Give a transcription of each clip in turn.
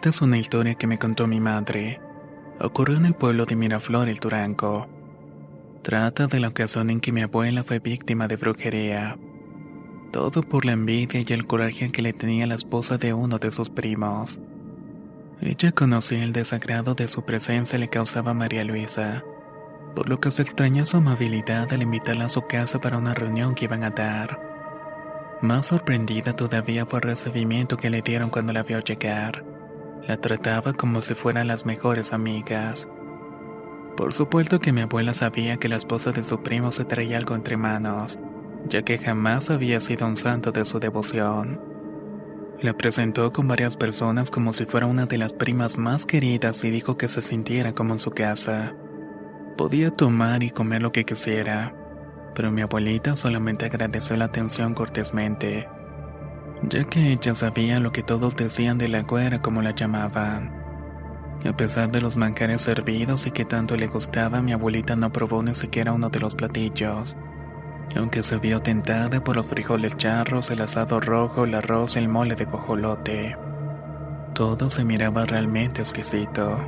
Esta es una historia que me contó mi madre. Ocurrió en el pueblo de Miraflor, el Turanco. Trata de la ocasión en que mi abuela fue víctima de brujería. Todo por la envidia y el coraje que le tenía la esposa de uno de sus primos. Ella conocía el desagrado de su presencia le causaba a María Luisa, por lo que se extrañó su amabilidad al invitarla a su casa para una reunión que iban a dar. Más sorprendida todavía fue el recibimiento que le dieron cuando la vio llegar. La trataba como si fueran las mejores amigas. Por supuesto que mi abuela sabía que la esposa de su primo se traía algo entre manos, ya que jamás había sido un santo de su devoción. La presentó con varias personas como si fuera una de las primas más queridas y dijo que se sintiera como en su casa. Podía tomar y comer lo que quisiera, pero mi abuelita solamente agradeció la atención cortésmente ya que ella sabía lo que todos decían de la güera como la llamaban. A pesar de los manjares servidos y que tanto le gustaba, mi abuelita no probó ni siquiera uno de los platillos. Aunque se vio tentada por los frijoles charros, el asado rojo, el arroz y el mole de cojolote. Todo se miraba realmente exquisito.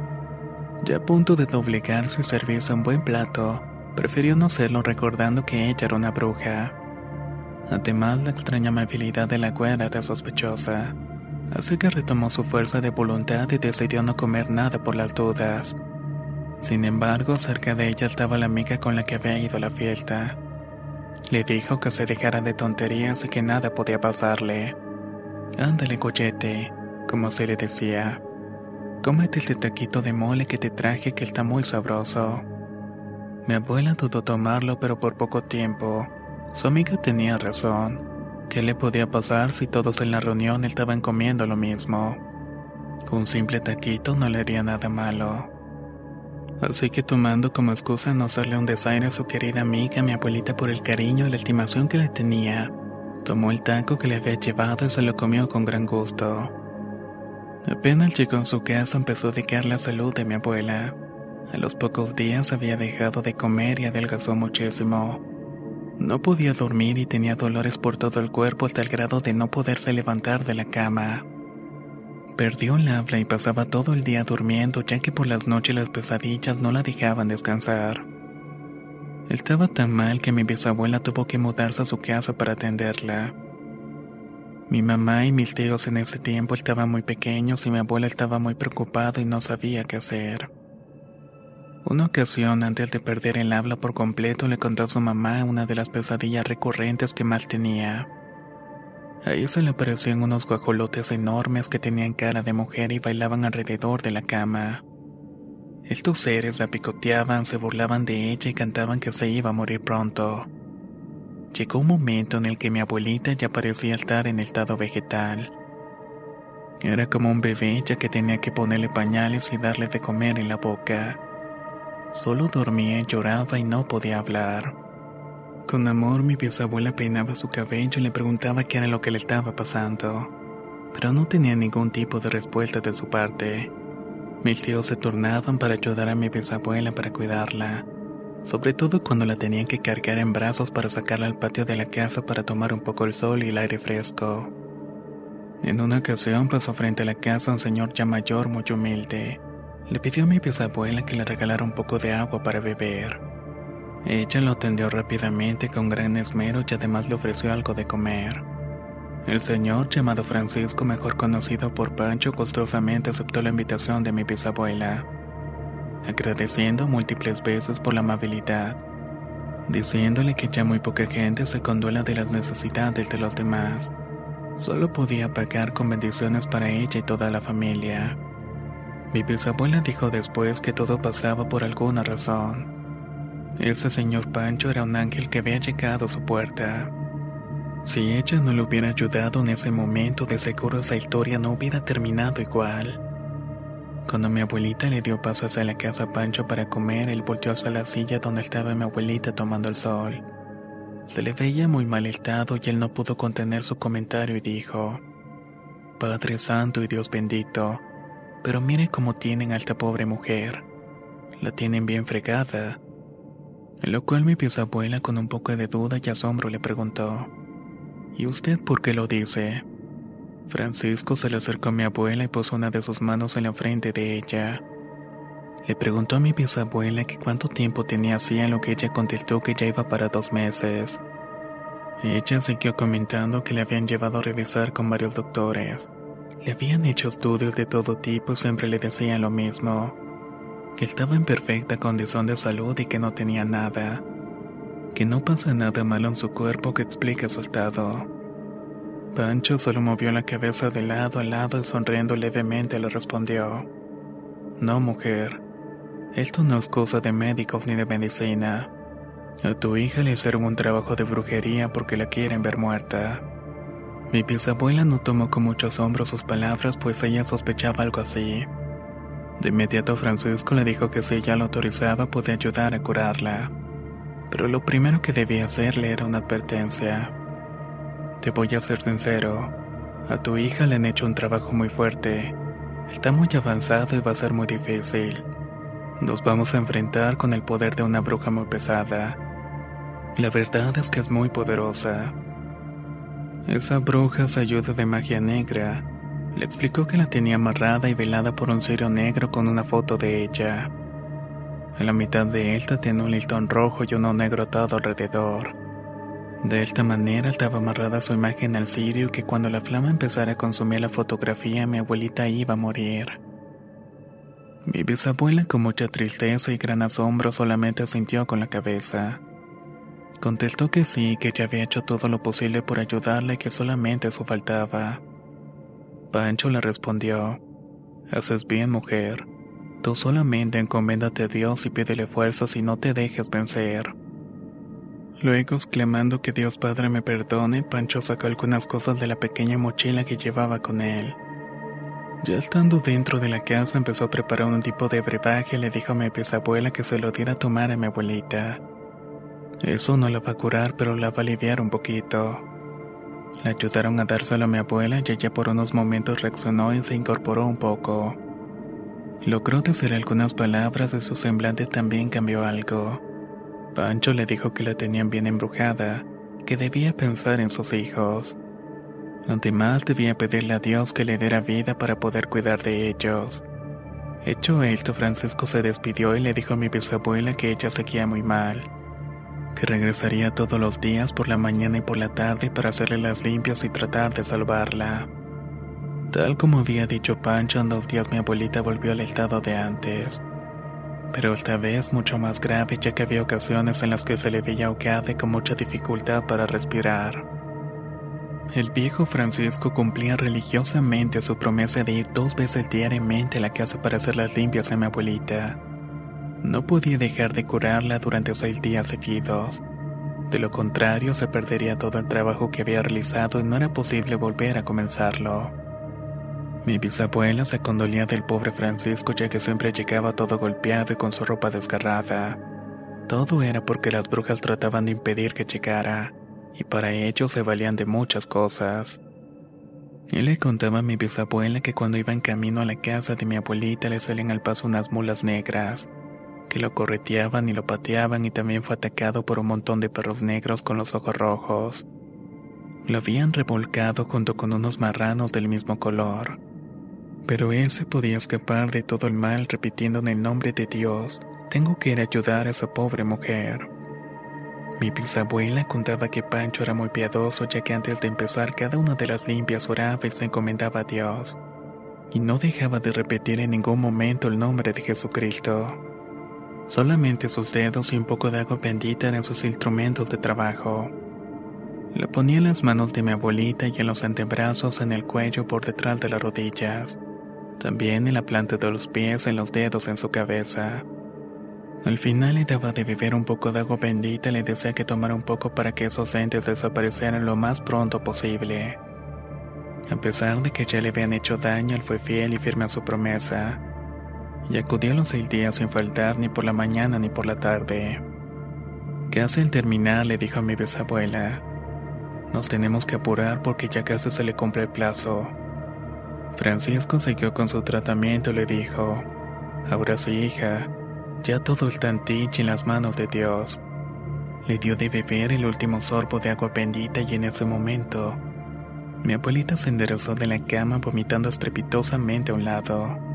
Ya a punto de doblegarse y servirse un buen plato, prefirió no hacerlo recordando que ella era una bruja. Además, la extraña amabilidad de la güera era sospechosa, así que retomó su fuerza de voluntad y decidió no comer nada por las dudas. Sin embargo, cerca de ella estaba la amiga con la que había ido a la fiesta. Le dijo que se dejara de tonterías y que nada podía pasarle. Ándale, cochete, como se le decía. Cómete este taquito de mole que te traje que está muy sabroso. Mi abuela dudó tomarlo, pero por poco tiempo. Su amiga tenía razón. ¿Qué le podía pasar si todos en la reunión estaban comiendo lo mismo? Un simple taquito no le haría nada malo. Así que tomando como excusa no hacerle un desaire a su querida amiga, mi abuelita por el cariño y la estimación que le tenía, tomó el taco que le había llevado y se lo comió con gran gusto. Apenas llegó a su casa empezó a dedicar la salud de mi abuela. A los pocos días había dejado de comer y adelgazó muchísimo. No podía dormir y tenía dolores por todo el cuerpo hasta el grado de no poderse levantar de la cama. Perdió el habla y pasaba todo el día durmiendo ya que por las noches las pesadillas no la dejaban descansar. Estaba tan mal que mi bisabuela tuvo que mudarse a su casa para atenderla. Mi mamá y mis tíos en ese tiempo estaban muy pequeños y mi abuela estaba muy preocupada y no sabía qué hacer. Una ocasión, antes de perder el habla por completo, le contó a su mamá una de las pesadillas recurrentes que más tenía. Ahí se le aparecían unos guajolotes enormes que tenían cara de mujer y bailaban alrededor de la cama. Estos seres la picoteaban, se burlaban de ella y cantaban que se iba a morir pronto. Llegó un momento en el que mi abuelita ya parecía estar en estado vegetal. Era como un bebé ya que tenía que ponerle pañales y darle de comer en la boca. Solo dormía, lloraba y no podía hablar. Con amor mi bisabuela peinaba su cabello y le preguntaba qué era lo que le estaba pasando, pero no tenía ningún tipo de respuesta de su parte. Mis tíos se tornaban para ayudar a mi bisabuela para cuidarla, sobre todo cuando la tenían que cargar en brazos para sacarla al patio de la casa para tomar un poco el sol y el aire fresco. En una ocasión pasó frente a la casa un señor ya mayor muy humilde. Le pidió a mi bisabuela que le regalara un poco de agua para beber. Ella lo atendió rápidamente con gran esmero y además le ofreció algo de comer. El señor, llamado Francisco, mejor conocido por Pancho, gustosamente aceptó la invitación de mi bisabuela, agradeciendo múltiples veces por la amabilidad. diciéndole que ya muy poca gente se conduela de las necesidades de los demás. Solo podía pagar con bendiciones para ella y toda la familia. Mi bisabuela dijo después que todo pasaba por alguna razón. Ese señor Pancho era un ángel que había llegado a su puerta. Si ella no le hubiera ayudado en ese momento, de seguro esa historia no hubiera terminado igual. Cuando mi abuelita le dio paso hacia la casa Pancho para comer, él volteó hacia la silla donde estaba mi abuelita tomando el sol. Se le veía muy mal estado y él no pudo contener su comentario y dijo, Padre Santo y Dios bendito, pero mire cómo tienen a esta pobre mujer. La tienen bien fregada. Lo cual mi bisabuela con un poco de duda y asombro le preguntó, ¿Y usted por qué lo dice? Francisco se le acercó a mi abuela y puso una de sus manos en la frente de ella. Le preguntó a mi bisabuela que cuánto tiempo tenía así en lo que ella contestó que ya iba para dos meses. Ella siguió comentando que le habían llevado a revisar con varios doctores. Le habían hecho estudios de todo tipo y siempre le decían lo mismo. Que estaba en perfecta condición de salud y que no tenía nada que no pasa nada malo en su cuerpo que explique su estado. Pancho solo movió la cabeza de lado a lado y sonriendo levemente le respondió, No mujer, esto no es cosa de médicos ni de medicina. A tu hija le hicieron un trabajo de brujería porque la quieren ver muerta. Mi bisabuela no tomó con mucho asombro sus palabras pues ella sospechaba algo así. De inmediato Francisco le dijo que si ella lo autorizaba podía ayudar a curarla pero lo primero que debía hacerle era una advertencia. Te voy a ser sincero, a tu hija le han hecho un trabajo muy fuerte, está muy avanzado y va a ser muy difícil. Nos vamos a enfrentar con el poder de una bruja muy pesada. La verdad es que es muy poderosa. Esa bruja se ayuda de magia negra. Le explicó que la tenía amarrada y velada por un cirio negro con una foto de ella. En la mitad de esta tiene un listón rojo y uno negro atado alrededor. De esta manera estaba amarrada su imagen al cirio que cuando la flama empezara a consumir la fotografía mi abuelita iba a morir. Mi bisabuela con mucha tristeza y gran asombro solamente asintió con la cabeza. Contestó que sí, que ya había hecho todo lo posible por ayudarle y que solamente eso faltaba. Pancho le respondió, Haces bien, mujer. Tú solamente encoméndate a Dios y pídele fuerzas y no te dejes vencer. Luego, exclamando que Dios Padre me perdone, Pancho sacó algunas cosas de la pequeña mochila que llevaba con él. Ya estando dentro de la casa, empezó a preparar un tipo de brebaje y le dijo a mi bisabuela que se lo diera a tomar a mi abuelita. Eso no la va a curar, pero la va a aliviar un poquito. Le ayudaron a dárselo a mi abuela y ella por unos momentos reaccionó y se incorporó un poco. Logró decir algunas palabras y su semblante también cambió algo. Pancho le dijo que la tenían bien embrujada, que debía pensar en sus hijos. Lo demás debía pedirle a Dios que le diera vida para poder cuidar de ellos. Hecho esto, Francisco se despidió y le dijo a mi bisabuela que ella seguía muy mal, que regresaría todos los días por la mañana y por la tarde para hacerle las limpias y tratar de salvarla. Tal como había dicho Pancho, en dos días mi abuelita volvió al estado de antes. Pero esta vez mucho más grave ya que había ocasiones en las que se le veía ahogada y con mucha dificultad para respirar. El viejo Francisco cumplía religiosamente su promesa de ir dos veces diariamente a la casa para hacer las limpias a mi abuelita. No podía dejar de curarla durante seis días seguidos. De lo contrario, se perdería todo el trabajo que había realizado y no era posible volver a comenzarlo. Mi bisabuela se condolía del pobre Francisco ya que siempre llegaba todo golpeado y con su ropa desgarrada. Todo era porque las brujas trataban de impedir que llegara, y para ello se valían de muchas cosas. Y le contaba a mi bisabuela que cuando iba en camino a la casa de mi abuelita le salían al paso unas mulas negras, que lo correteaban y lo pateaban y también fue atacado por un montón de perros negros con los ojos rojos. Lo habían revolcado junto con unos marranos del mismo color. Pero él se podía escapar de todo el mal repitiendo en el nombre de Dios, tengo que ir a ayudar a esa pobre mujer. Mi bisabuela contaba que Pancho era muy piadoso ya que antes de empezar cada una de las limpias oraba y se encomendaba a Dios, y no dejaba de repetir en ningún momento el nombre de Jesucristo. Solamente sus dedos y un poco de agua bendita eran sus instrumentos de trabajo. Le ponía en las manos de mi abuelita y en los antebrazos, en el cuello, por detrás de las rodillas. También en la planta de los pies, en los dedos, en su cabeza. Al final le daba de beber un poco de agua bendita y le decía que tomara un poco para que esos entes desaparecieran lo más pronto posible. A pesar de que ya le habían hecho daño, él fue fiel y firme a su promesa. Y acudió los seis días sin faltar ni por la mañana ni por la tarde. Casi al terminar le dijo a mi bisabuela, nos tenemos que apurar porque ya casi se le cumple el plazo. Francisco siguió con su tratamiento y le dijo, ahora sí hija, ya todo está en ti y en las manos de Dios. Le dio de beber el último sorbo de agua bendita y en ese momento, mi abuelita se enderezó de la cama vomitando estrepitosamente a un lado.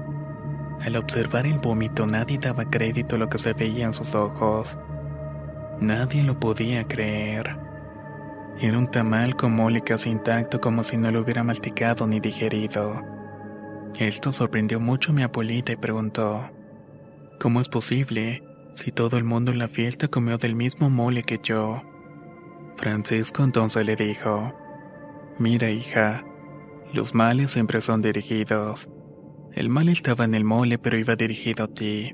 Al observar el vómito nadie daba crédito a lo que se veía en sus ojos. Nadie lo podía creer. Era un tamal con mole casi intacto como si no lo hubiera masticado ni digerido. Esto sorprendió mucho a mi abuelita y preguntó, ¿Cómo es posible si todo el mundo en la fiesta comió del mismo mole que yo? Francisco entonces le dijo, Mira hija, los males siempre son dirigidos. El mal estaba en el mole pero iba dirigido a ti.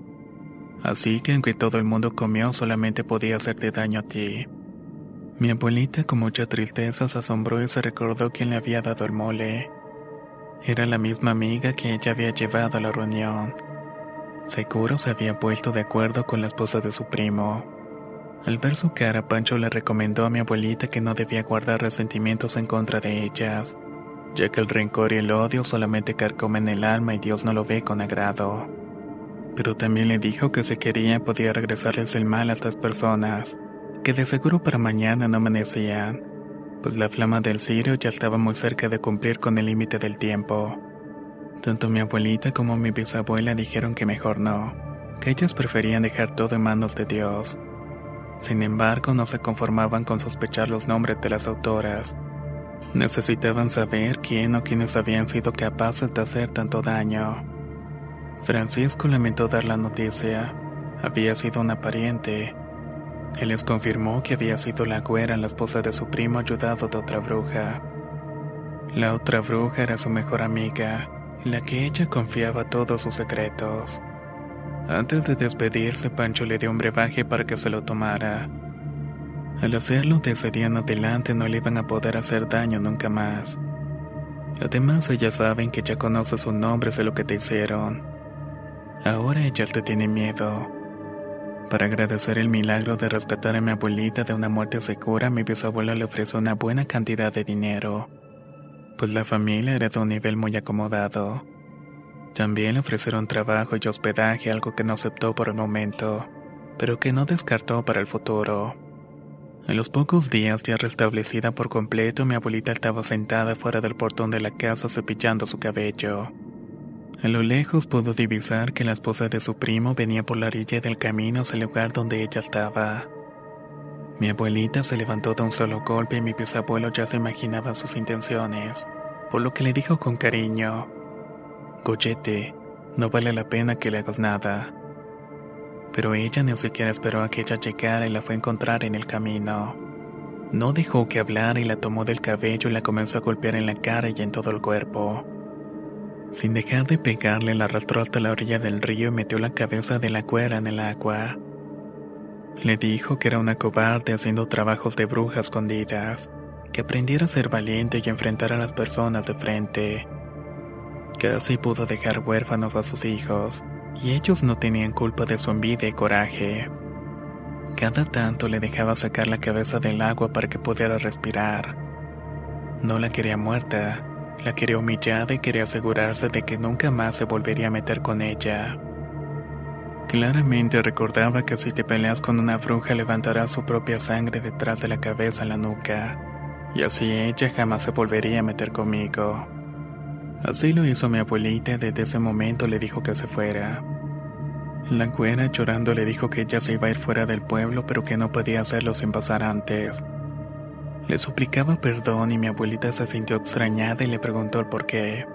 Así que aunque todo el mundo comió solamente podía hacerte daño a ti. Mi abuelita con mucha tristeza se asombró y se recordó quién le había dado el mole. Era la misma amiga que ella había llevado a la reunión. Seguro se había puesto de acuerdo con la esposa de su primo. Al ver su cara, Pancho le recomendó a mi abuelita que no debía guardar resentimientos en contra de ellas, ya que el rencor y el odio solamente carcomen el alma y Dios no lo ve con agrado. Pero también le dijo que si quería podía regresarles el mal a estas personas, que de seguro para mañana no amanecían, pues la flama del cirio ya estaba muy cerca de cumplir con el límite del tiempo. Tanto mi abuelita como mi bisabuela dijeron que mejor no, que ellas preferían dejar todo en manos de Dios. Sin embargo, no se conformaban con sospechar los nombres de las autoras. Necesitaban saber quién o quiénes habían sido capaces de hacer tanto daño. Francisco lamentó dar la noticia. Había sido una pariente. Él les confirmó que había sido la güera, la esposa de su primo, ayudado de otra bruja. La otra bruja era su mejor amiga la que ella confiaba todos sus secretos. Antes de despedirse, Pancho le dio un brebaje para que se lo tomara. Al hacerlo, desde día en adelante no le iban a poder hacer daño nunca más. Además, ellas saben que ya conoces su nombre de lo que te hicieron. Ahora ella te tiene miedo. Para agradecer el milagro de rescatar a mi abuelita de una muerte segura, mi bisabuela le ofreció una buena cantidad de dinero pues la familia era de un nivel muy acomodado. También le ofrecieron trabajo y hospedaje, algo que no aceptó por el momento, pero que no descartó para el futuro. En los pocos días ya restablecida por completo, mi abuelita estaba sentada fuera del portón de la casa cepillando su cabello. A lo lejos pudo divisar que la esposa de su primo venía por la orilla del camino hacia el lugar donde ella estaba. Mi abuelita se levantó de un solo golpe y mi bisabuelo ya se imaginaba sus intenciones, por lo que le dijo con cariño, Goyete, no vale la pena que le hagas nada. Pero ella ni siquiera esperó a que ella llegara y la fue a encontrar en el camino. No dejó que hablara y la tomó del cabello y la comenzó a golpear en la cara y en todo el cuerpo. Sin dejar de pegarle, la arrastró hasta la orilla del río y metió la cabeza de la cuera en el agua. Le dijo que era una cobarde haciendo trabajos de bruja escondidas, que aprendiera a ser valiente y enfrentar a las personas de frente. Casi pudo dejar huérfanos a sus hijos, y ellos no tenían culpa de su envidia y coraje. Cada tanto le dejaba sacar la cabeza del agua para que pudiera respirar. No la quería muerta, la quería humillada y quería asegurarse de que nunca más se volvería a meter con ella. Claramente recordaba que si te peleas con una bruja levantará su propia sangre detrás de la cabeza la nuca, y así ella jamás se volvería a meter conmigo. Así lo hizo mi abuelita y desde ese momento le dijo que se fuera. La güera llorando le dijo que ella se iba a ir fuera del pueblo pero que no podía hacerlo sin pasar antes. Le suplicaba perdón y mi abuelita se sintió extrañada y le preguntó el por qué.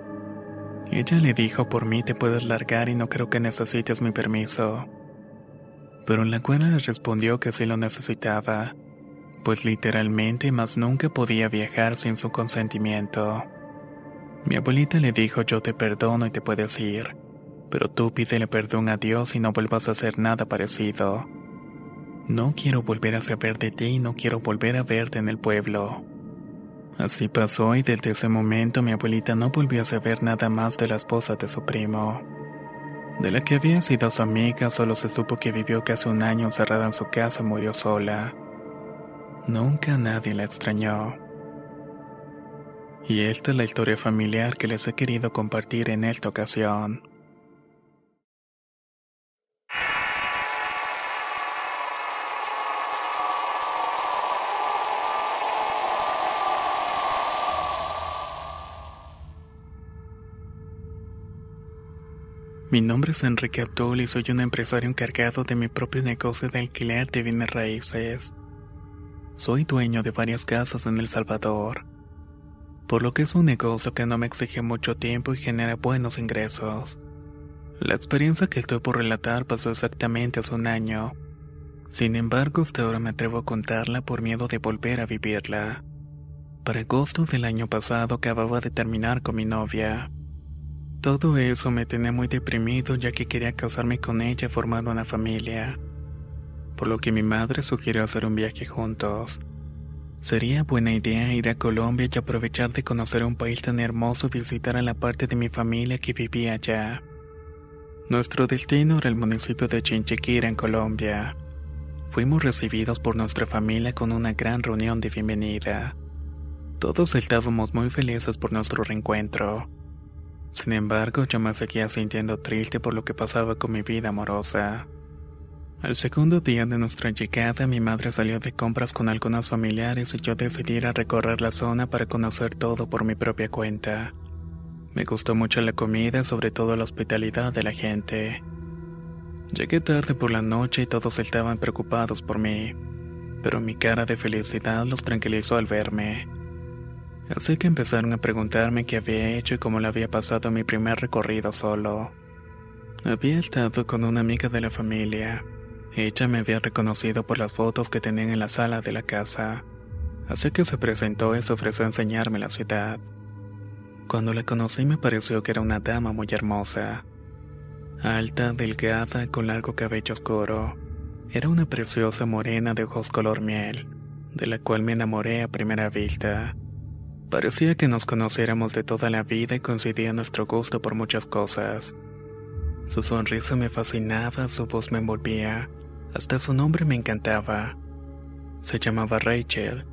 Ella le dijo, por mí te puedes largar y no creo que necesites mi permiso. Pero la cuera le respondió que sí lo necesitaba, pues literalmente más nunca podía viajar sin su consentimiento. Mi abuelita le dijo yo te perdono y te puedes ir, pero tú pídele perdón a Dios y no vuelvas a hacer nada parecido. No quiero volver a saber de ti y no quiero volver a verte en el pueblo. Así pasó y desde ese momento mi abuelita no volvió a saber nada más de la esposa de su primo. De la que había sido su amiga solo se supo que vivió casi un año encerrada en su casa y murió sola. Nunca nadie la extrañó. Y esta es la historia familiar que les he querido compartir en esta ocasión. Mi nombre es Enrique Abdul y soy un empresario encargado de mi propio negocio de alquiler de bienes raíces. Soy dueño de varias casas en El Salvador, por lo que es un negocio que no me exige mucho tiempo y genera buenos ingresos. La experiencia que estoy por relatar pasó exactamente hace un año. Sin embargo, hasta ahora me atrevo a contarla por miedo de volver a vivirla. Para agosto del año pasado acababa de terminar con mi novia. Todo eso me tenía muy deprimido ya que quería casarme con ella y formar una familia, por lo que mi madre sugirió hacer un viaje juntos. Sería buena idea ir a Colombia y aprovechar de conocer un país tan hermoso y visitar a la parte de mi familia que vivía allá. Nuestro destino era el municipio de Chinchiquira en Colombia. Fuimos recibidos por nuestra familia con una gran reunión de bienvenida. Todos estábamos muy felices por nuestro reencuentro. Sin embargo, yo me seguía sintiendo triste por lo que pasaba con mi vida amorosa. Al segundo día de nuestra llegada, mi madre salió de compras con algunos familiares y yo decidí ir a recorrer la zona para conocer todo por mi propia cuenta. Me gustó mucho la comida, sobre todo la hospitalidad de la gente. Llegué tarde por la noche y todos estaban preocupados por mí, pero mi cara de felicidad los tranquilizó al verme. Así que empezaron a preguntarme qué había hecho y cómo le había pasado mi primer recorrido solo. Había estado con una amiga de la familia. Ella me había reconocido por las fotos que tenían en la sala de la casa. Así que se presentó y se ofreció a enseñarme la ciudad. Cuando la conocí me pareció que era una dama muy hermosa. Alta, delgada, con largo cabello oscuro. Era una preciosa morena de ojos color miel, de la cual me enamoré a primera vista. Parecía que nos conociéramos de toda la vida y coincidía nuestro gusto por muchas cosas. Su sonrisa me fascinaba, su voz me envolvía, hasta su nombre me encantaba. Se llamaba Rachel,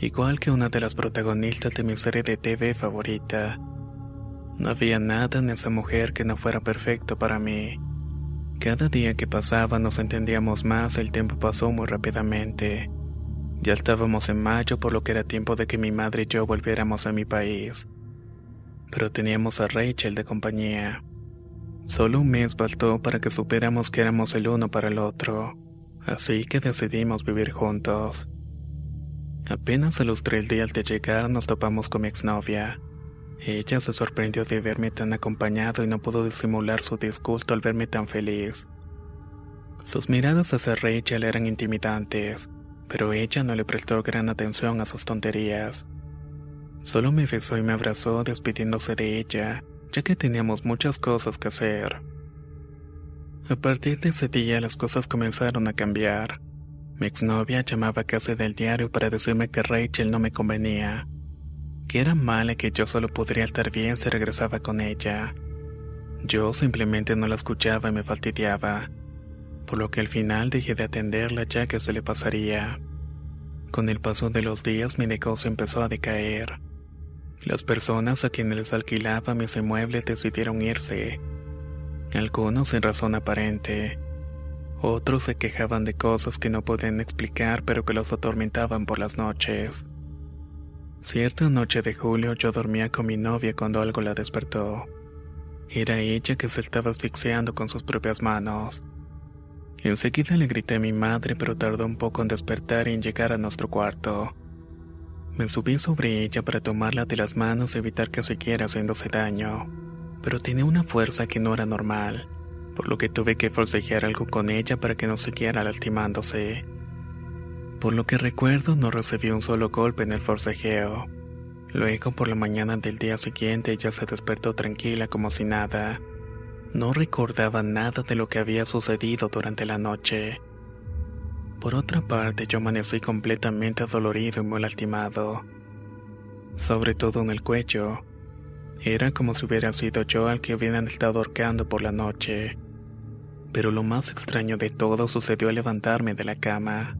igual que una de las protagonistas de mi serie de TV favorita. No había nada en esa mujer que no fuera perfecto para mí. Cada día que pasaba nos entendíamos más, el tiempo pasó muy rápidamente. Ya estábamos en mayo, por lo que era tiempo de que mi madre y yo volviéramos a mi país. Pero teníamos a Rachel de compañía. Solo un mes bastó para que supiéramos que éramos el uno para el otro, así que decidimos vivir juntos. Apenas a los tres días de llegar nos topamos con mi exnovia. Ella se sorprendió de verme tan acompañado y no pudo disimular su disgusto al verme tan feliz. Sus miradas hacia Rachel eran intimidantes, pero ella no le prestó gran atención a sus tonterías. Solo me besó y me abrazó despidiéndose de ella, ya que teníamos muchas cosas que hacer. A partir de ese día las cosas comenzaron a cambiar. Mi exnovia llamaba a casa del diario para decirme que Rachel no me convenía, que era mala y que yo solo podría estar bien si regresaba con ella. Yo simplemente no la escuchaba y me fastidiaba por lo que al final dejé de atenderla ya que se le pasaría. Con el paso de los días mi negocio empezó a decaer. Las personas a quienes les alquilaba mis inmuebles decidieron irse. Algunos sin razón aparente. Otros se quejaban de cosas que no podían explicar pero que los atormentaban por las noches. Cierta noche de julio yo dormía con mi novia cuando algo la despertó. Era ella que se estaba asfixiando con sus propias manos. Enseguida le grité a mi madre, pero tardó un poco en despertar y en llegar a nuestro cuarto. Me subí sobre ella para tomarla de las manos y evitar que siguiera haciéndose daño, pero tenía una fuerza que no era normal. por lo que tuve que forcejear algo con ella para que no siguiera lastimándose. Por lo que recuerdo no recibí un solo golpe en el forcejeo. Luego por la mañana del día siguiente ella se despertó tranquila como si nada. No recordaba nada de lo que había sucedido durante la noche. Por otra parte, yo amanecí completamente adolorido y muy lastimado. Sobre todo en el cuello. Era como si hubiera sido yo al que hubieran estado ahorcando por la noche. Pero lo más extraño de todo sucedió al levantarme de la cama.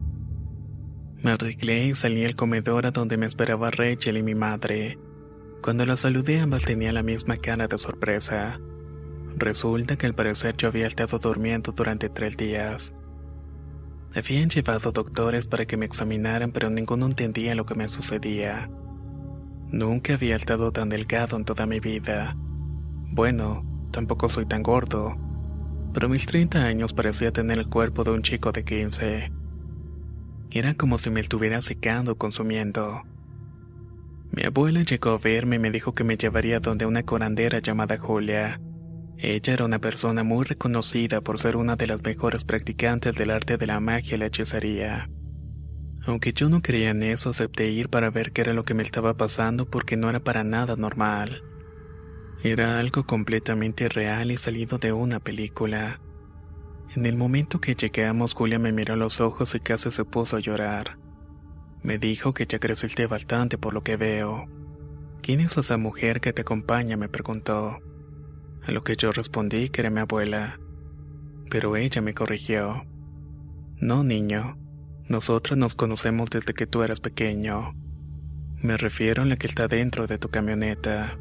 Me arreglé y salí al comedor a donde me esperaba Rachel y mi madre. Cuando la saludé ambas tenía la misma cara de sorpresa. Resulta que al parecer yo había estado durmiendo durante tres días. Habían llevado doctores para que me examinaran pero ninguno entendía lo que me sucedía. Nunca había estado tan delgado en toda mi vida. Bueno, tampoco soy tan gordo, pero mis 30 años parecía tener el cuerpo de un chico de 15. Era como si me estuviera secando o consumiendo. Mi abuela llegó a verme y me dijo que me llevaría donde una corandera llamada Julia. Ella era una persona muy reconocida por ser una de las mejores practicantes del arte de la magia y la hechicería. Aunque yo no creía en eso, acepté ir para ver qué era lo que me estaba pasando porque no era para nada normal. Era algo completamente real y salido de una película. En el momento que llegamos, Julia me miró a los ojos y casi se puso a llorar. Me dijo que ya creciste bastante por lo que veo. ¿Quién es esa mujer que te acompaña? me preguntó. A lo que yo respondí que era mi abuela. Pero ella me corrigió. No, niño. Nosotros nos conocemos desde que tú eras pequeño. Me refiero a la que está dentro de tu camioneta.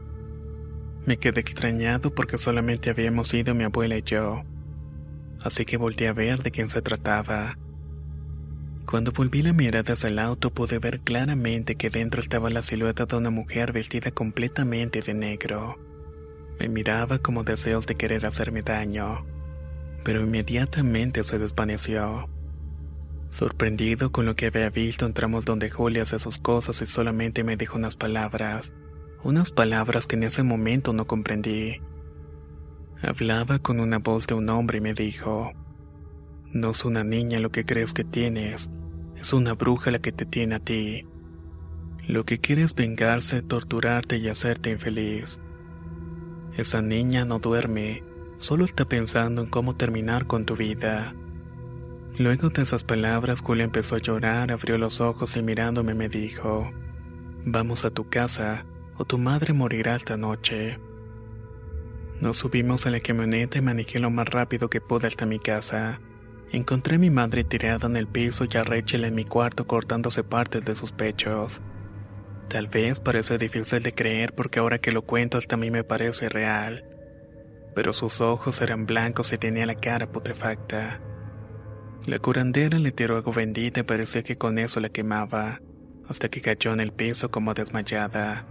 Me quedé extrañado porque solamente habíamos ido mi abuela y yo así que volteé a ver de quién se trataba. Cuando volví la mirada hacia el auto pude ver claramente que dentro estaba la silueta de una mujer vestida completamente de negro. Me miraba como deseos de querer hacerme daño, pero inmediatamente se desvaneció. Sorprendido con lo que había visto, entramos donde Julia hace sus cosas y solamente me dijo unas palabras, unas palabras que en ese momento no comprendí. Hablaba con una voz de un hombre y me dijo, No es una niña lo que crees que tienes, es una bruja la que te tiene a ti. Lo que quiere es vengarse, torturarte y hacerte infeliz. Esa niña no duerme, solo está pensando en cómo terminar con tu vida. Luego de esas palabras, Julia empezó a llorar, abrió los ojos y mirándome me dijo, Vamos a tu casa, o tu madre morirá esta noche. Nos subimos a la camioneta y manejé lo más rápido que pude hasta mi casa. Encontré a mi madre tirada en el piso y a Rachel en mi cuarto cortándose partes de sus pechos. Tal vez parece difícil de creer porque ahora que lo cuento hasta a mí me parece real. Pero sus ojos eran blancos y tenía la cara putrefacta. La curandera le tiró algo bendita y parecía que con eso la quemaba, hasta que cayó en el piso como desmayada.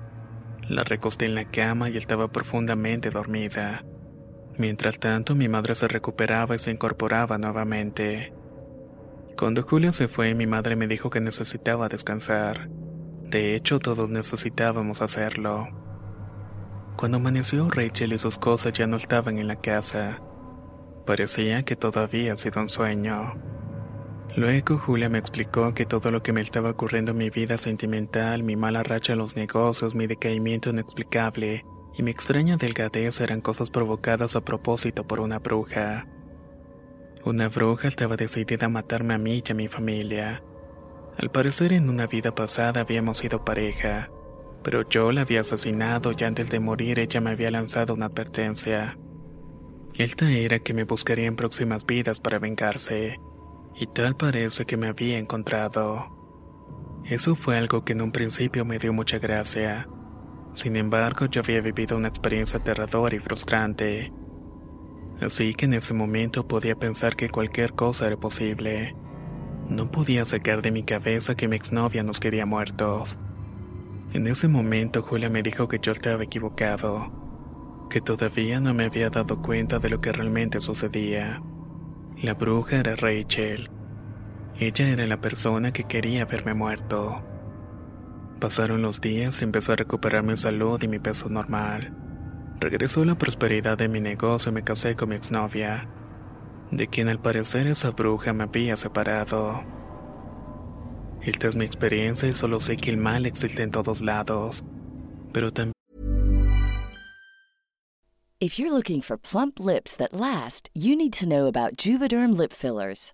La recosté en la cama y estaba profundamente dormida. Mientras tanto, mi madre se recuperaba y se incorporaba nuevamente. Cuando Julia se fue, mi madre me dijo que necesitaba descansar. De hecho, todos necesitábamos hacerlo. Cuando amaneció, Rachel y sus cosas ya no estaban en la casa. Parecía que todavía había sido un sueño. Luego Julia me explicó que todo lo que me estaba ocurriendo en mi vida sentimental, mi mala racha en los negocios, mi decaimiento inexplicable y mi extraña delgadez eran cosas provocadas a propósito por una bruja. Una bruja estaba decidida a matarme a mí y a mi familia. Al parecer en una vida pasada habíamos sido pareja, pero yo la había asesinado y antes de morir ella me había lanzado una advertencia. Esta era que me buscaría en próximas vidas para vengarse y tal parece que me había encontrado. Eso fue algo que en un principio me dio mucha gracia. Sin embargo, yo había vivido una experiencia aterradora y frustrante. Así que en ese momento podía pensar que cualquier cosa era posible. No podía sacar de mi cabeza que mi exnovia nos quería muertos. En ese momento Julia me dijo que yo estaba equivocado, que todavía no me había dado cuenta de lo que realmente sucedía. La bruja era Rachel. Ella era la persona que quería verme muerto. Pasaron los días y empezó a recuperar mi salud y mi peso normal. Regresó la prosperidad de mi negocio y me casé con mi exnovia, de quien al parecer esa bruja me había separado. Esta es mi experiencia y solo sé que el mal existe en todos lados, pero también If you're looking for plump lips that last, you need to know about Juvederm lip fillers.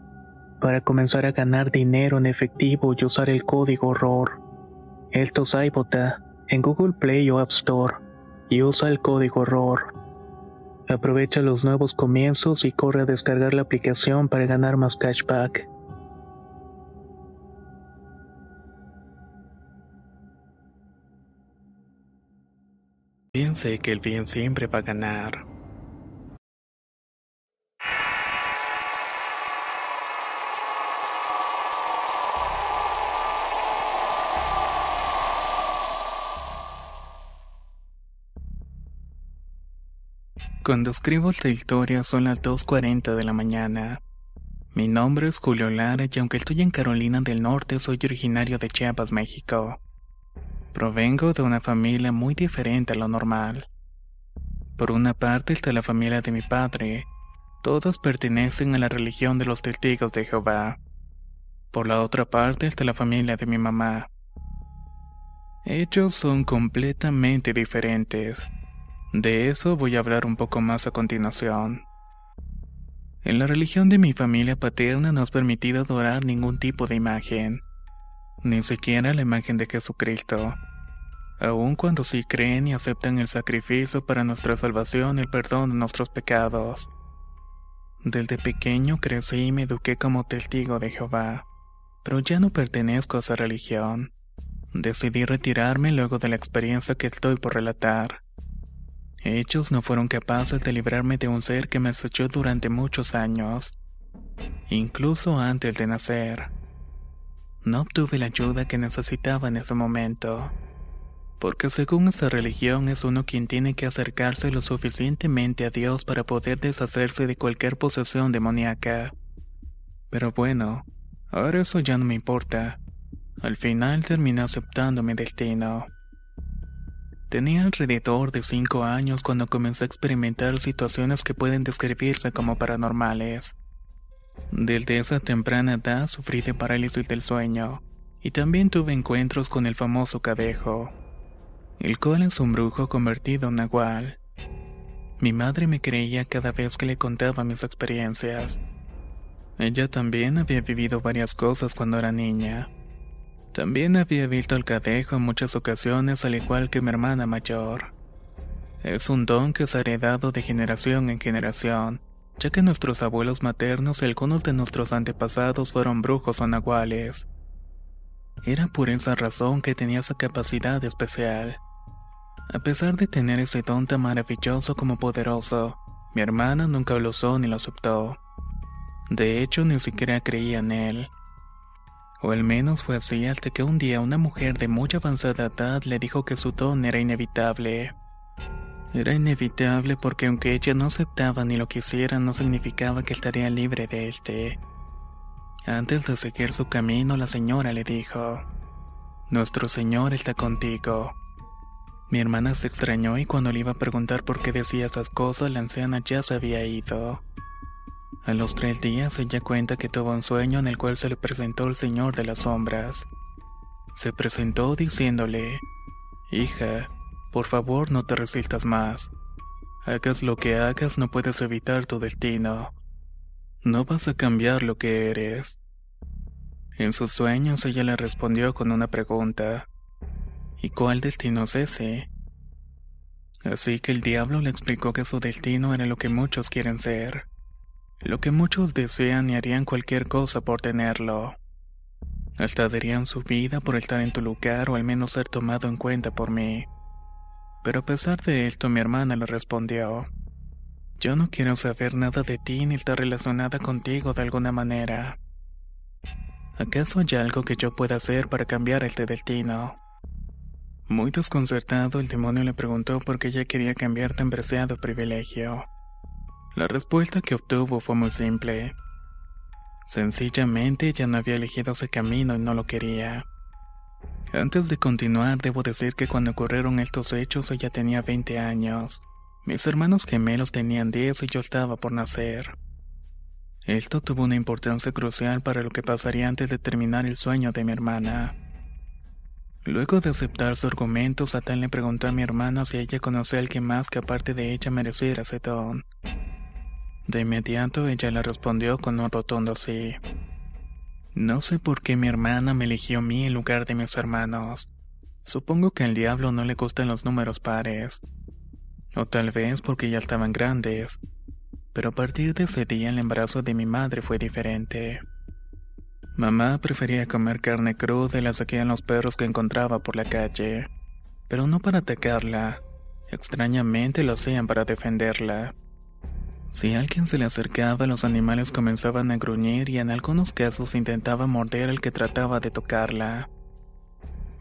para comenzar a ganar dinero en efectivo y usar el código horror. Esto es en Google Play o App Store y usa el código horror. Aprovecha los nuevos comienzos y corre a descargar la aplicación para ganar más cashback. Piense que el bien siempre va a ganar. Cuando escribo esta historia son las 2.40 de la mañana. Mi nombre es Julio Lara y aunque estoy en Carolina del Norte soy originario de Chiapas, México. Provengo de una familia muy diferente a lo normal. Por una parte está la familia de mi padre. Todos pertenecen a la religión de los testigos de Jehová. Por la otra parte está la familia de mi mamá. Ellos son completamente diferentes. De eso voy a hablar un poco más a continuación. En la religión de mi familia paterna no es permitido adorar ningún tipo de imagen, ni siquiera la imagen de Jesucristo, aun cuando sí creen y aceptan el sacrificio para nuestra salvación y el perdón de nuestros pecados. Desde pequeño crecí y me eduqué como testigo de Jehová, pero ya no pertenezco a esa religión. Decidí retirarme luego de la experiencia que estoy por relatar. Ellos no fueron capaces de librarme de un ser que me acechó durante muchos años, incluso antes de nacer. No obtuve la ayuda que necesitaba en ese momento. porque según esta religión es uno quien tiene que acercarse lo suficientemente a Dios para poder deshacerse de cualquier posesión demoníaca. Pero bueno, ahora eso ya no me importa. Al final terminé aceptando mi destino. Tenía alrededor de cinco años cuando comencé a experimentar situaciones que pueden describirse como paranormales. Desde esa temprana edad sufrí de parálisis del sueño, y también tuve encuentros con el famoso cadejo, el cual es un brujo convertido en nahual. Mi madre me creía cada vez que le contaba mis experiencias. Ella también había vivido varias cosas cuando era niña. También había visto al cadejo en muchas ocasiones al igual que mi hermana mayor. Es un don que se ha heredado de generación en generación, ya que nuestros abuelos maternos y algunos de nuestros antepasados fueron brujos o nahuales. Era por esa razón que tenía esa capacidad especial. A pesar de tener ese don tan maravilloso como poderoso, mi hermana nunca lo usó ni lo aceptó. De hecho, ni siquiera creía en él. O al menos fue así hasta que un día una mujer de muy avanzada edad le dijo que su don era inevitable. Era inevitable porque aunque ella no aceptaba ni lo quisiera no significaba que estaría libre de este. Antes de seguir su camino la señora le dijo, Nuestro Señor está contigo. Mi hermana se extrañó y cuando le iba a preguntar por qué decía esas cosas la anciana ya se había ido. A los tres días ella cuenta que tuvo un sueño en el cual se le presentó el Señor de las Sombras. Se presentó diciéndole, Hija, por favor no te resistas más. Hagas lo que hagas no puedes evitar tu destino. No vas a cambiar lo que eres. En sus sueños ella le respondió con una pregunta. ¿Y cuál destino es ese? Así que el diablo le explicó que su destino era lo que muchos quieren ser lo que muchos desean y harían cualquier cosa por tenerlo. Hasta darían su vida por estar en tu lugar o al menos ser tomado en cuenta por mí. Pero a pesar de esto mi hermana le respondió, yo no quiero saber nada de ti ni estar relacionada contigo de alguna manera. ¿Acaso hay algo que yo pueda hacer para cambiar este destino? Muy desconcertado, el demonio le preguntó por qué ella quería cambiar tan preciado privilegio. La respuesta que obtuvo fue muy simple. Sencillamente ya no había elegido ese camino y no lo quería. Antes de continuar, debo decir que cuando ocurrieron estos hechos ella tenía 20 años. Mis hermanos gemelos tenían 10 y yo estaba por nacer. Esto tuvo una importancia crucial para lo que pasaría antes de terminar el sueño de mi hermana. Luego de aceptar su argumento, Satán le preguntó a mi hermana si ella conocía a alguien más que aparte de ella mereciera ese don. De inmediato ella le respondió con un rotundo sí. No sé por qué mi hermana me eligió a mí en lugar de mis hermanos. Supongo que al diablo no le gustan los números pares. O tal vez porque ya estaban grandes. Pero a partir de ese día el embarazo de mi madre fue diferente. Mamá prefería comer carne cruda y la saquean los perros que encontraba por la calle. Pero no para atacarla. Extrañamente lo hacían para defenderla. Si alguien se le acercaba, los animales comenzaban a gruñir y en algunos casos intentaba morder al que trataba de tocarla.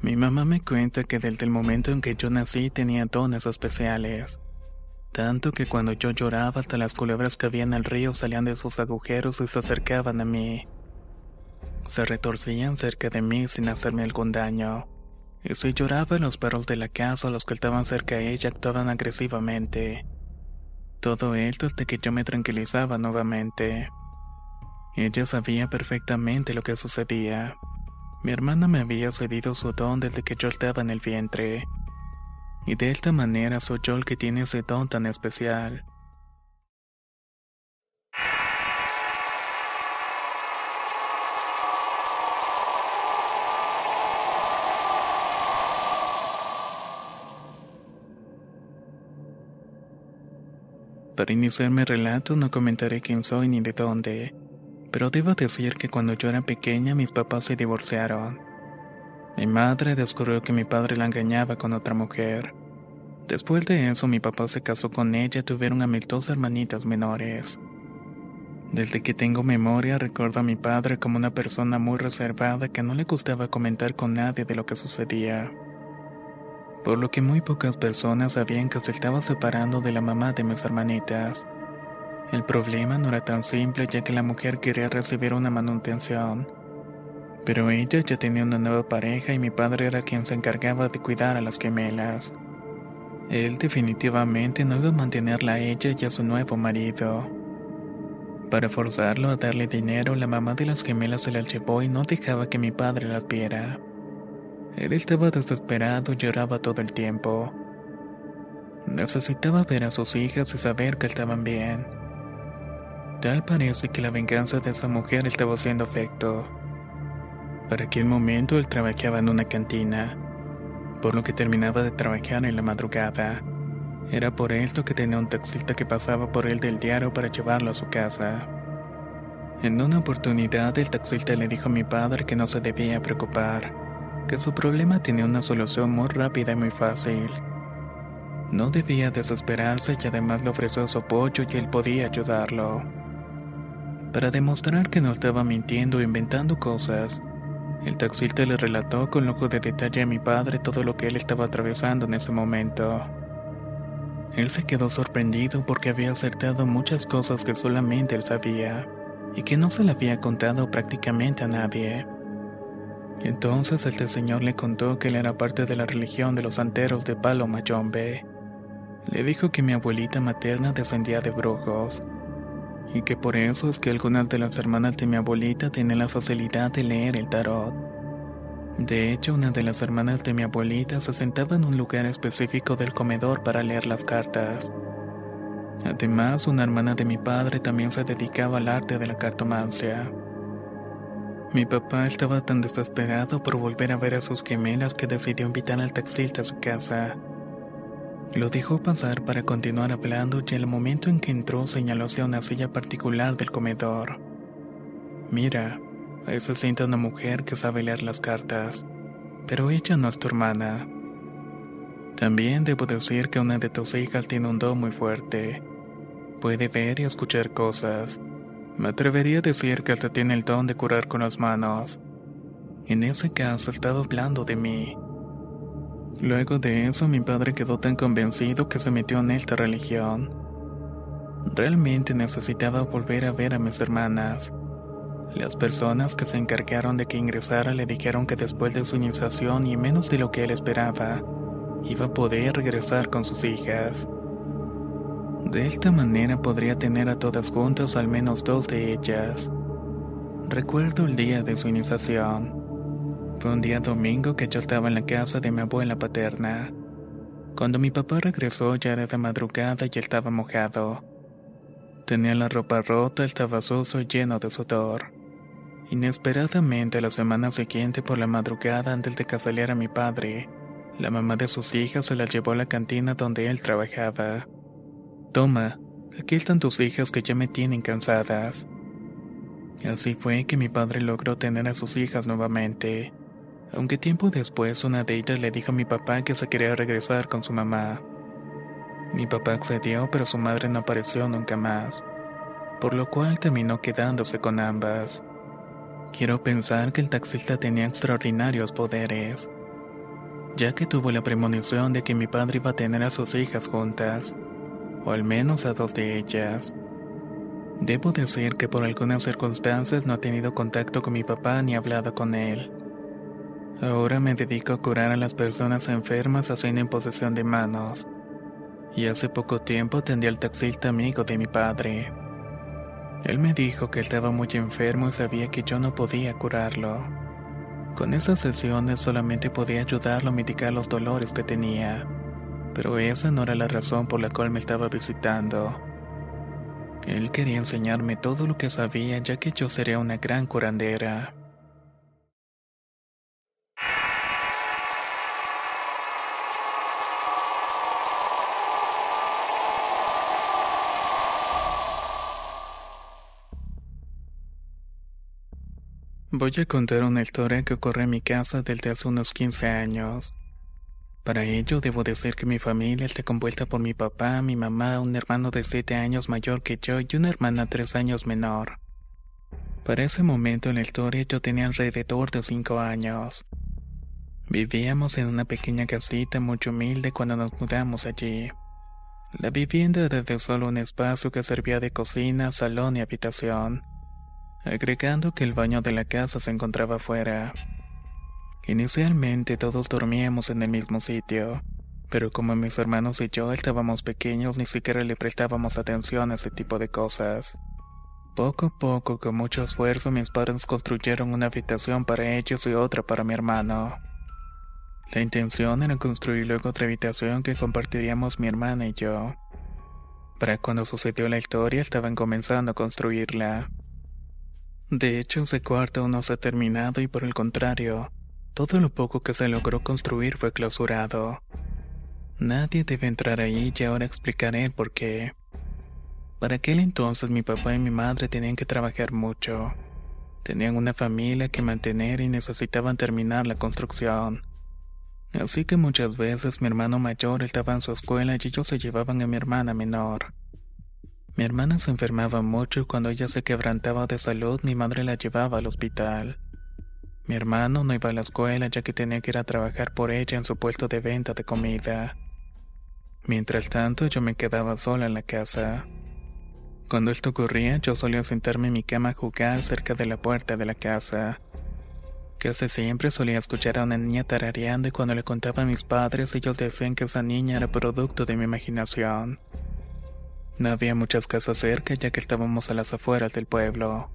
Mi mamá me cuenta que desde el momento en que yo nací tenía dones especiales. Tanto que cuando yo lloraba hasta las culebras que había en el río salían de sus agujeros y se acercaban a mí. Se retorcían cerca de mí sin hacerme algún daño. Y si lloraba los perros de la casa los que estaban cerca de ella actuaban agresivamente. Todo esto hasta que yo me tranquilizaba nuevamente. Ella sabía perfectamente lo que sucedía. Mi hermana me había cedido su don desde que yo estaba en el vientre. Y de esta manera soy yo el que tiene ese don tan especial. Para iniciar mi relato no comentaré quién soy ni de dónde, pero debo decir que cuando yo era pequeña mis papás se divorciaron. Mi madre descubrió que mi padre la engañaba con otra mujer. Después de eso mi papá se casó con ella y tuvieron a mis dos hermanitas menores. Desde que tengo memoria recuerdo a mi padre como una persona muy reservada que no le gustaba comentar con nadie de lo que sucedía. Por lo que muy pocas personas sabían que se estaba separando de la mamá de mis hermanitas. El problema no era tan simple ya que la mujer quería recibir una manutención. Pero ella ya tenía una nueva pareja y mi padre era quien se encargaba de cuidar a las gemelas. Él definitivamente no iba a mantenerla a ella y a su nuevo marido. Para forzarlo a darle dinero, la mamá de las gemelas se la llevó y no dejaba que mi padre las viera. Él estaba desesperado y lloraba todo el tiempo. Necesitaba ver a sus hijas y saber que estaban bien. Tal parece que la venganza de esa mujer estaba haciendo efecto. Para aquel momento él trabajaba en una cantina, por lo que terminaba de trabajar en la madrugada. Era por esto que tenía un taxista que pasaba por él del diario para llevarlo a su casa. En una oportunidad el taxista le dijo a mi padre que no se debía preocupar, que su problema tenía una solución muy rápida y muy fácil. No debía desesperarse y además le ofreció su apoyo y él podía ayudarlo. Para demostrar que no estaba mintiendo o inventando cosas, el taxista le relató con lujo de detalle a mi padre todo lo que él estaba atravesando en ese momento. Él se quedó sorprendido porque había acertado muchas cosas que solamente él sabía y que no se le había contado prácticamente a nadie. Entonces el señor le contó que él era parte de la religión de los santeros de Palo Mayombe. Le dijo que mi abuelita materna descendía de brujos y que por eso es que algunas de las hermanas de mi abuelita tienen la facilidad de leer el tarot. De hecho, una de las hermanas de mi abuelita se sentaba en un lugar específico del comedor para leer las cartas. Además, una hermana de mi padre también se dedicaba al arte de la cartomancia. Mi papá estaba tan desesperado por volver a ver a sus gemelas que decidió invitar al taxista a su casa. Lo dejó pasar para continuar hablando y el momento en que entró señaló hacia una silla particular del comedor. Mira, ahí se sienta una mujer que sabe leer las cartas, pero ella no es tu hermana. También debo decir que una de tus hijas tiene un don muy fuerte. Puede ver y escuchar cosas. Me atrevería a decir que hasta tiene el don de curar con las manos. En ese caso estaba hablando de mí. Luego de eso mi padre quedó tan convencido que se metió en esta religión. Realmente necesitaba volver a ver a mis hermanas. Las personas que se encargaron de que ingresara le dijeron que después de su iniciación y menos de lo que él esperaba, iba a poder regresar con sus hijas. De esta manera podría tener a todas juntas al menos dos de ellas. Recuerdo el día de su iniciación. Fue un día domingo que yo estaba en la casa de mi abuela paterna. Cuando mi papá regresó ya era de madrugada y estaba mojado. Tenía la ropa rota, estaba sucio y lleno de sudor. Inesperadamente la semana siguiente por la madrugada antes de que saliera mi padre, la mamá de sus hijas se la llevó a la cantina donde él trabajaba. Toma, aquí están tus hijas que ya me tienen cansadas. Así fue que mi padre logró tener a sus hijas nuevamente aunque tiempo después una de ellas le dijo a mi papá que se quería regresar con su mamá. Mi papá accedió, pero su madre no apareció nunca más, por lo cual terminó quedándose con ambas. Quiero pensar que el taxista tenía extraordinarios poderes, ya que tuvo la premonición de que mi padre iba a tener a sus hijas juntas, o al menos a dos de ellas. Debo decir que por algunas circunstancias no he tenido contacto con mi papá ni hablado con él. Ahora me dedico a curar a las personas enfermas haciendo imposición de manos. Y hace poco tiempo atendí al taxista amigo de mi padre. Él me dijo que estaba muy enfermo y sabía que yo no podía curarlo. Con esas sesiones solamente podía ayudarlo a mitigar los dolores que tenía, pero esa no era la razón por la cual me estaba visitando. Él quería enseñarme todo lo que sabía ya que yo sería una gran curandera. Voy a contar una historia que ocurrió en mi casa desde hace unos 15 años. Para ello debo decir que mi familia está compuesta por mi papá, mi mamá, un hermano de 7 años mayor que yo y una hermana 3 años menor. Para ese momento en la historia yo tenía alrededor de 5 años. Vivíamos en una pequeña casita muy humilde cuando nos mudamos allí. La vivienda era de solo un espacio que servía de cocina, salón y habitación, agregando que el baño de la casa se encontraba afuera. Inicialmente todos dormíamos en el mismo sitio, pero como mis hermanos y yo estábamos pequeños ni siquiera le prestábamos atención a ese tipo de cosas. Poco a poco, con mucho esfuerzo, mis padres construyeron una habitación para ellos y otra para mi hermano. La intención era construir luego otra habitación que compartiríamos mi hermana y yo. Para cuando sucedió la historia estaban comenzando a construirla. De hecho, ese cuarto no se ha terminado y por el contrario, todo lo poco que se logró construir fue clausurado. Nadie debe entrar ahí y ahora explicaré el por qué. Para aquel entonces mi papá y mi madre tenían que trabajar mucho. Tenían una familia que mantener y necesitaban terminar la construcción. Así que muchas veces mi hermano mayor estaba en su escuela y ellos se llevaban a mi hermana menor. Mi hermana se enfermaba mucho y cuando ella se quebrantaba de salud mi madre la llevaba al hospital. Mi hermano no iba a la escuela ya que tenía que ir a trabajar por ella en su puesto de venta de comida. Mientras tanto yo me quedaba sola en la casa. Cuando esto ocurría yo solía sentarme en mi cama a jugar cerca de la puerta de la casa. Casi siempre solía escuchar a una niña tarareando y cuando le contaba a mis padres ellos decían que esa niña era producto de mi imaginación. No había muchas casas cerca ya que estábamos a las afueras del pueblo.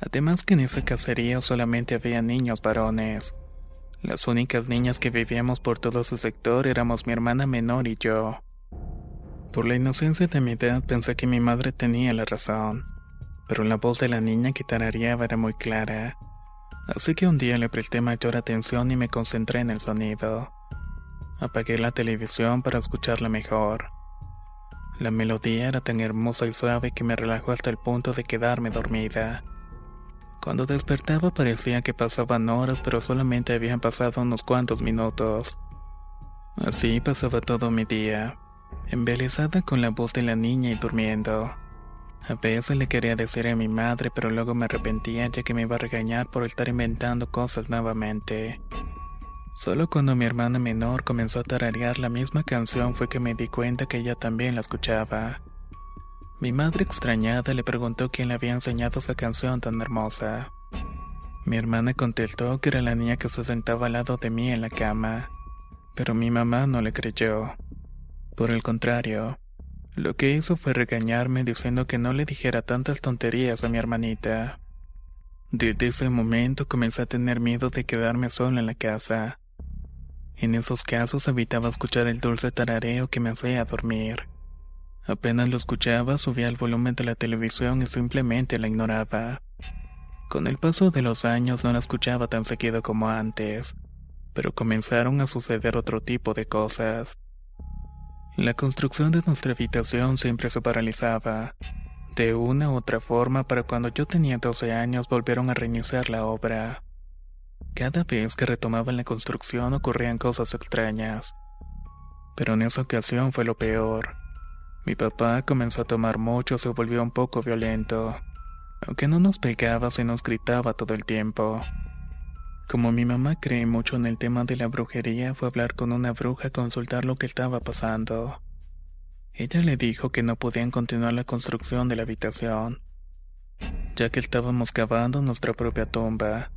Además que en esa casería solamente había niños varones. Las únicas niñas que vivíamos por todo su sector éramos mi hermana menor y yo. Por la inocencia de mi edad pensé que mi madre tenía la razón, pero la voz de la niña que tarareaba era muy clara. Así que un día le presté mayor atención y me concentré en el sonido. Apagué la televisión para escucharla mejor. La melodía era tan hermosa y suave que me relajó hasta el punto de quedarme dormida. Cuando despertaba parecía que pasaban horas, pero solamente habían pasado unos cuantos minutos. Así pasaba todo mi día, embelesada con la voz de la niña y durmiendo. A veces le quería decir a mi madre, pero luego me arrepentía ya que me iba a regañar por estar inventando cosas nuevamente. Solo cuando mi hermana menor comenzó a tararear la misma canción fue que me di cuenta que ella también la escuchaba. Mi madre extrañada le preguntó quién le había enseñado esa canción tan hermosa. Mi hermana contestó que era la niña que se sentaba al lado de mí en la cama, pero mi mamá no le creyó. Por el contrario, lo que hizo fue regañarme diciendo que no le dijera tantas tonterías a mi hermanita. Desde ese momento comencé a tener miedo de quedarme sola en la casa. En esos casos evitaba escuchar el dulce tarareo que me hacía dormir. Apenas lo escuchaba, subía el volumen de la televisión y simplemente la ignoraba. Con el paso de los años no la escuchaba tan seguido como antes, pero comenzaron a suceder otro tipo de cosas. La construcción de nuestra habitación siempre se paralizaba. De una u otra forma, para cuando yo tenía 12 años volvieron a reiniciar la obra. Cada vez que retomaban la construcción ocurrían cosas extrañas. Pero en esa ocasión fue lo peor. Mi papá comenzó a tomar mucho se volvió un poco violento. Aunque no nos pegaba, se nos gritaba todo el tiempo. Como mi mamá cree mucho en el tema de la brujería, fue a hablar con una bruja a consultar lo que estaba pasando. Ella le dijo que no podían continuar la construcción de la habitación, ya que estábamos cavando nuestra propia tumba.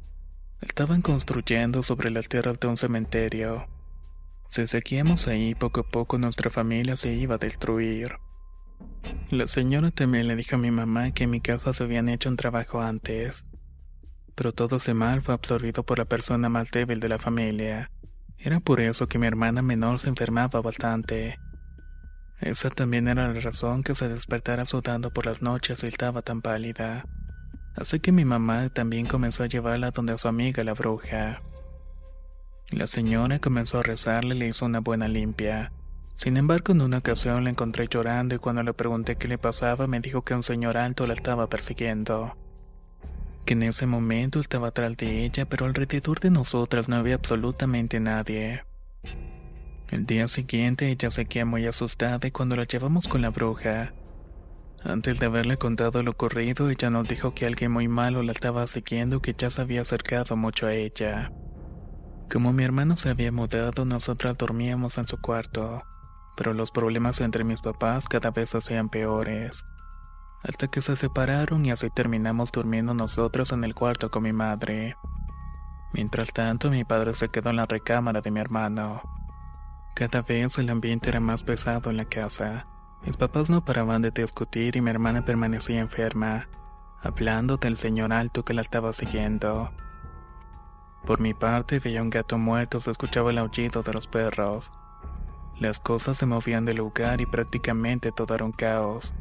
Estaban construyendo sobre las tierras de un cementerio. Si seguíamos ahí, poco a poco nuestra familia se iba a destruir. La señora también le dijo a mi mamá que en mi casa se habían hecho un trabajo antes pero todo ese mal fue absorbido por la persona más débil de la familia. Era por eso que mi hermana menor se enfermaba bastante. Esa también era la razón que se despertara sudando por las noches y estaba tan pálida. Así que mi mamá también comenzó a llevarla donde su amiga la bruja. La señora comenzó a rezarle y le hizo una buena limpia. Sin embargo, en una ocasión la encontré llorando y cuando le pregunté qué le pasaba me dijo que un señor alto la estaba persiguiendo que en ese momento estaba atrás de ella, pero alrededor de nosotras no había absolutamente nadie. El día siguiente ella seguía muy asustada y cuando la llevamos con la bruja, antes de haberle contado lo ocurrido, ella nos dijo que alguien muy malo la estaba siguiendo que ya se había acercado mucho a ella. Como mi hermano se había mudado, nosotras dormíamos en su cuarto, pero los problemas entre mis papás cada vez hacían peores. Hasta que se separaron y así terminamos durmiendo nosotros en el cuarto con mi madre. Mientras tanto, mi padre se quedó en la recámara de mi hermano. Cada vez el ambiente era más pesado en la casa. Mis papás no paraban de discutir y mi hermana permanecía enferma, hablando del señor alto que la estaba siguiendo. Por mi parte veía un gato muerto, se escuchaba el aullido de los perros. Las cosas se movían del lugar y prácticamente todo era un caos.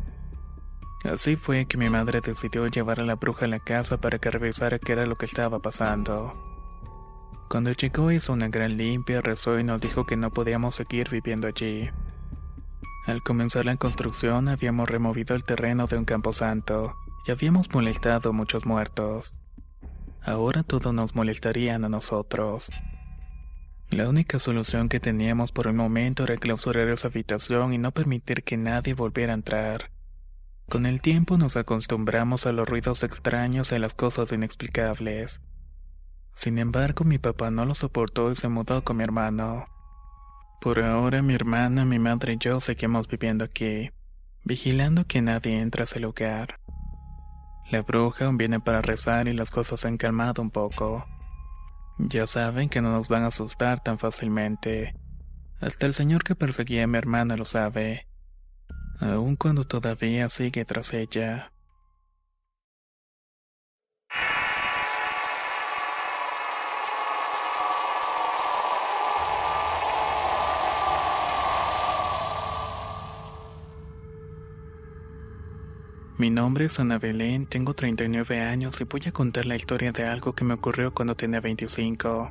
Así fue que mi madre decidió llevar a la bruja a la casa para que revisara qué era lo que estaba pasando. Cuando llegó hizo una gran limpia, rezó y nos dijo que no podíamos seguir viviendo allí. Al comenzar la construcción habíamos removido el terreno de un camposanto y habíamos molestado muchos muertos. Ahora todo nos molestarían a nosotros. La única solución que teníamos por el momento era clausurar esa habitación y no permitir que nadie volviera a entrar. Con el tiempo nos acostumbramos a los ruidos extraños y a las cosas inexplicables. Sin embargo, mi papá no lo soportó y se mudó con mi hermano. Por ahora, mi hermana, mi madre y yo seguimos viviendo aquí, vigilando que nadie entre a ese lugar. La bruja viene para rezar y las cosas se han calmado un poco. Ya saben que no nos van a asustar tan fácilmente. Hasta el señor que perseguía a mi hermana lo sabe, aun cuando todavía sigue tras ella. Mi nombre es Ana Belén, tengo 39 años y voy a contar la historia de algo que me ocurrió cuando tenía 25.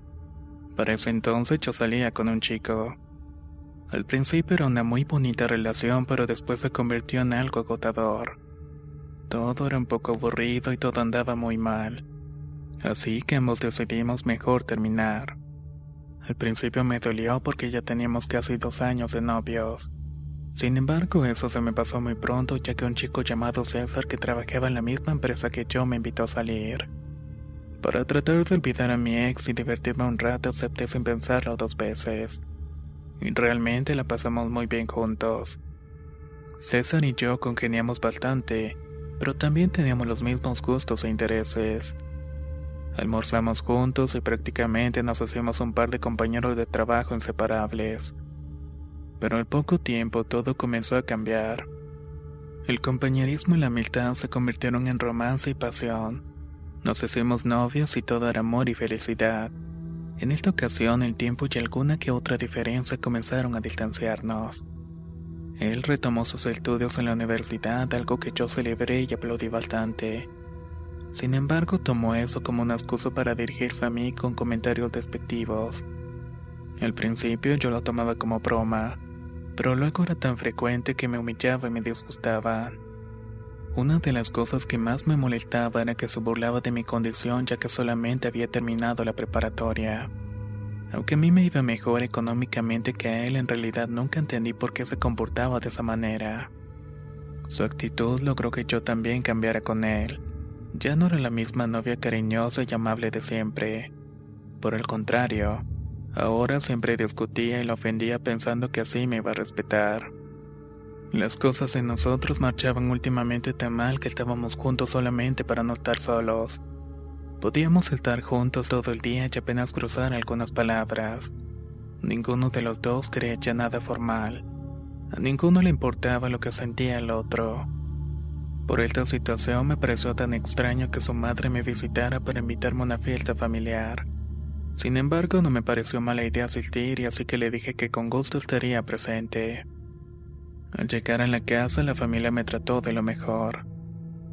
Para ese entonces yo salía con un chico. Al principio era una muy bonita relación, pero después se convirtió en algo agotador. Todo era un poco aburrido y todo andaba muy mal. Así que ambos decidimos mejor terminar. Al principio me dolió porque ya teníamos casi dos años de novios. Sin embargo, eso se me pasó muy pronto ya que un chico llamado César que trabajaba en la misma empresa que yo me invitó a salir. Para tratar de olvidar a mi ex y divertirme un rato acepté sin pensarlo dos veces. Y realmente la pasamos muy bien juntos. César y yo congeniamos bastante, pero también teníamos los mismos gustos e intereses. Almorzamos juntos y prácticamente nos hacíamos un par de compañeros de trabajo inseparables pero al poco tiempo todo comenzó a cambiar. El compañerismo y la amistad se convirtieron en romance y pasión. Nos hicimos novios y todo era amor y felicidad. En esta ocasión el tiempo y alguna que otra diferencia comenzaron a distanciarnos. Él retomó sus estudios en la universidad, algo que yo celebré y aplaudí bastante. Sin embargo, tomó eso como una excusa para dirigirse a mí con comentarios despectivos. Al principio yo lo tomaba como broma, pero luego era tan frecuente que me humillaba y me disgustaba. Una de las cosas que más me molestaba era que se burlaba de mi condición ya que solamente había terminado la preparatoria. Aunque a mí me iba mejor económicamente que a él, en realidad nunca entendí por qué se comportaba de esa manera. Su actitud logró que yo también cambiara con él. Ya no era la misma novia cariñosa y amable de siempre. Por el contrario, Ahora siempre discutía y lo ofendía pensando que así me iba a respetar. Las cosas en nosotros marchaban últimamente tan mal que estábamos juntos solamente para no estar solos. Podíamos estar juntos todo el día y apenas cruzar algunas palabras. Ninguno de los dos creía ya nada formal. A ninguno le importaba lo que sentía el otro. Por esta situación me pareció tan extraño que su madre me visitara para invitarme a una fiesta familiar. Sin embargo, no me pareció mala idea asistir y así que le dije que con gusto estaría presente. Al llegar a la casa, la familia me trató de lo mejor.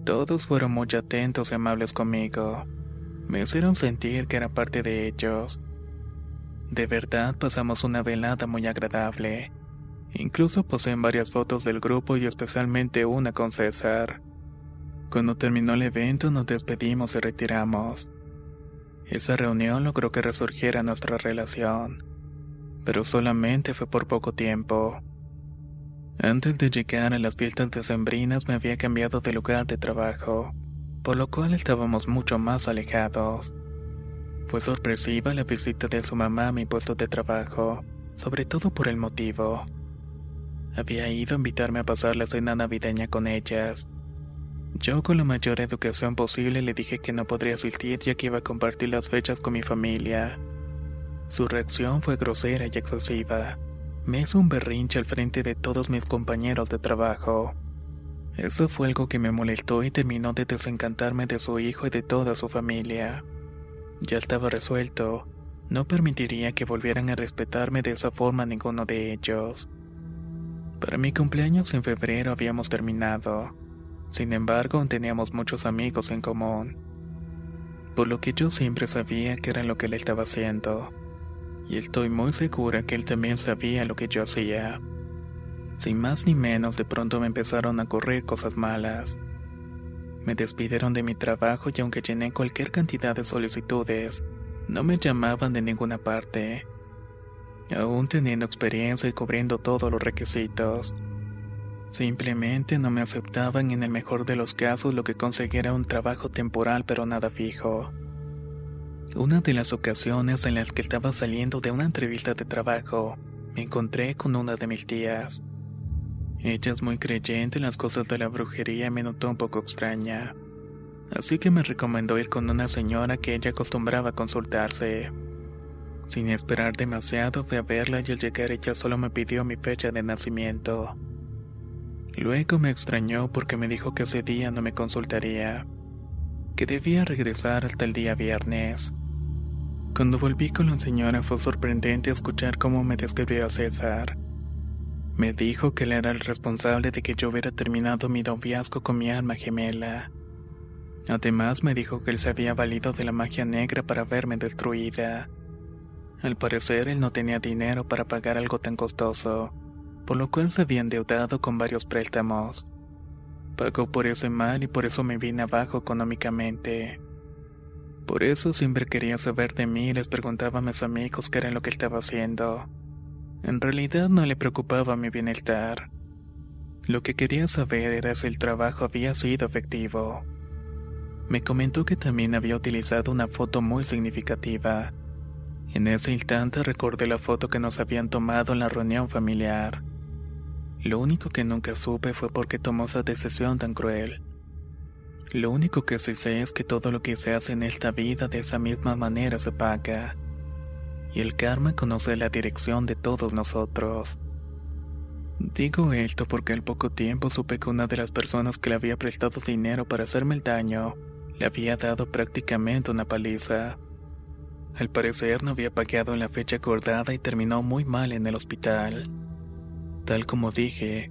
Todos fueron muy atentos y amables conmigo. Me hicieron sentir que era parte de ellos. De verdad pasamos una velada muy agradable. Incluso poseen varias fotos del grupo y especialmente una con César. Cuando terminó el evento nos despedimos y retiramos. Esa reunión logró que resurgiera nuestra relación, pero solamente fue por poco tiempo. Antes de llegar a las fiestas decembrinas me había cambiado de lugar de trabajo, por lo cual estábamos mucho más alejados. Fue sorpresiva la visita de su mamá a mi puesto de trabajo, sobre todo por el motivo. Había ido a invitarme a pasar la cena navideña con ellas. Yo con la mayor educación posible le dije que no podría asistir ya que iba a compartir las fechas con mi familia. Su reacción fue grosera y excesiva. Me hizo un berrinche al frente de todos mis compañeros de trabajo. Eso fue algo que me molestó y terminó de desencantarme de su hijo y de toda su familia. Ya estaba resuelto. No permitiría que volvieran a respetarme de esa forma ninguno de ellos. Para mi cumpleaños en febrero habíamos terminado. Sin embargo, teníamos muchos amigos en común. Por lo que yo siempre sabía que era lo que él estaba haciendo. Y estoy muy segura que él también sabía lo que yo hacía. Sin más ni menos, de pronto me empezaron a ocurrir cosas malas. Me despidieron de mi trabajo y aunque llené cualquier cantidad de solicitudes, no me llamaban de ninguna parte. Aún teniendo experiencia y cubriendo todos los requisitos. Simplemente no me aceptaban en el mejor de los casos lo que conseguía un trabajo temporal pero nada fijo. Una de las ocasiones en las que estaba saliendo de una entrevista de trabajo, me encontré con una de mis tías. Ella es muy creyente en las cosas de la brujería me notó un poco extraña. Así que me recomendó ir con una señora que ella acostumbraba a consultarse. Sin esperar demasiado fui a verla y al llegar ella solo me pidió mi fecha de nacimiento. Luego me extrañó porque me dijo que ese día no me consultaría, que debía regresar hasta el día viernes. Cuando volví con la señora fue sorprendente escuchar cómo me describió a César. Me dijo que él era el responsable de que yo hubiera terminado mi noviazgo con mi alma gemela. Además me dijo que él se había valido de la magia negra para verme destruida. Al parecer él no tenía dinero para pagar algo tan costoso, por lo cual se había endeudado con varios préstamos. Pagó por ese mal y por eso me vine abajo económicamente. Por eso siempre quería saber de mí y les preguntaba a mis amigos qué era lo que estaba haciendo. En realidad no le preocupaba mi bienestar. Lo que quería saber era si el trabajo había sido efectivo. Me comentó que también había utilizado una foto muy significativa. En ese instante recordé la foto que nos habían tomado en la reunión familiar. Lo único que nunca supe fue por qué tomó esa decisión tan cruel. Lo único que sí sé es que todo lo que se hace en esta vida de esa misma manera se paga y el karma conoce la dirección de todos nosotros. Digo esto porque al poco tiempo supe que una de las personas que le había prestado dinero para hacerme el daño le había dado prácticamente una paliza. Al parecer no había pagado en la fecha acordada y terminó muy mal en el hospital. Tal como dije,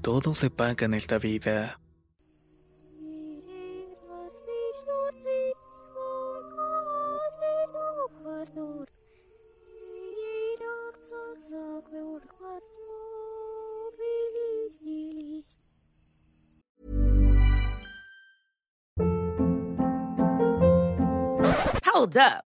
todo se paga en esta vida. Hold up.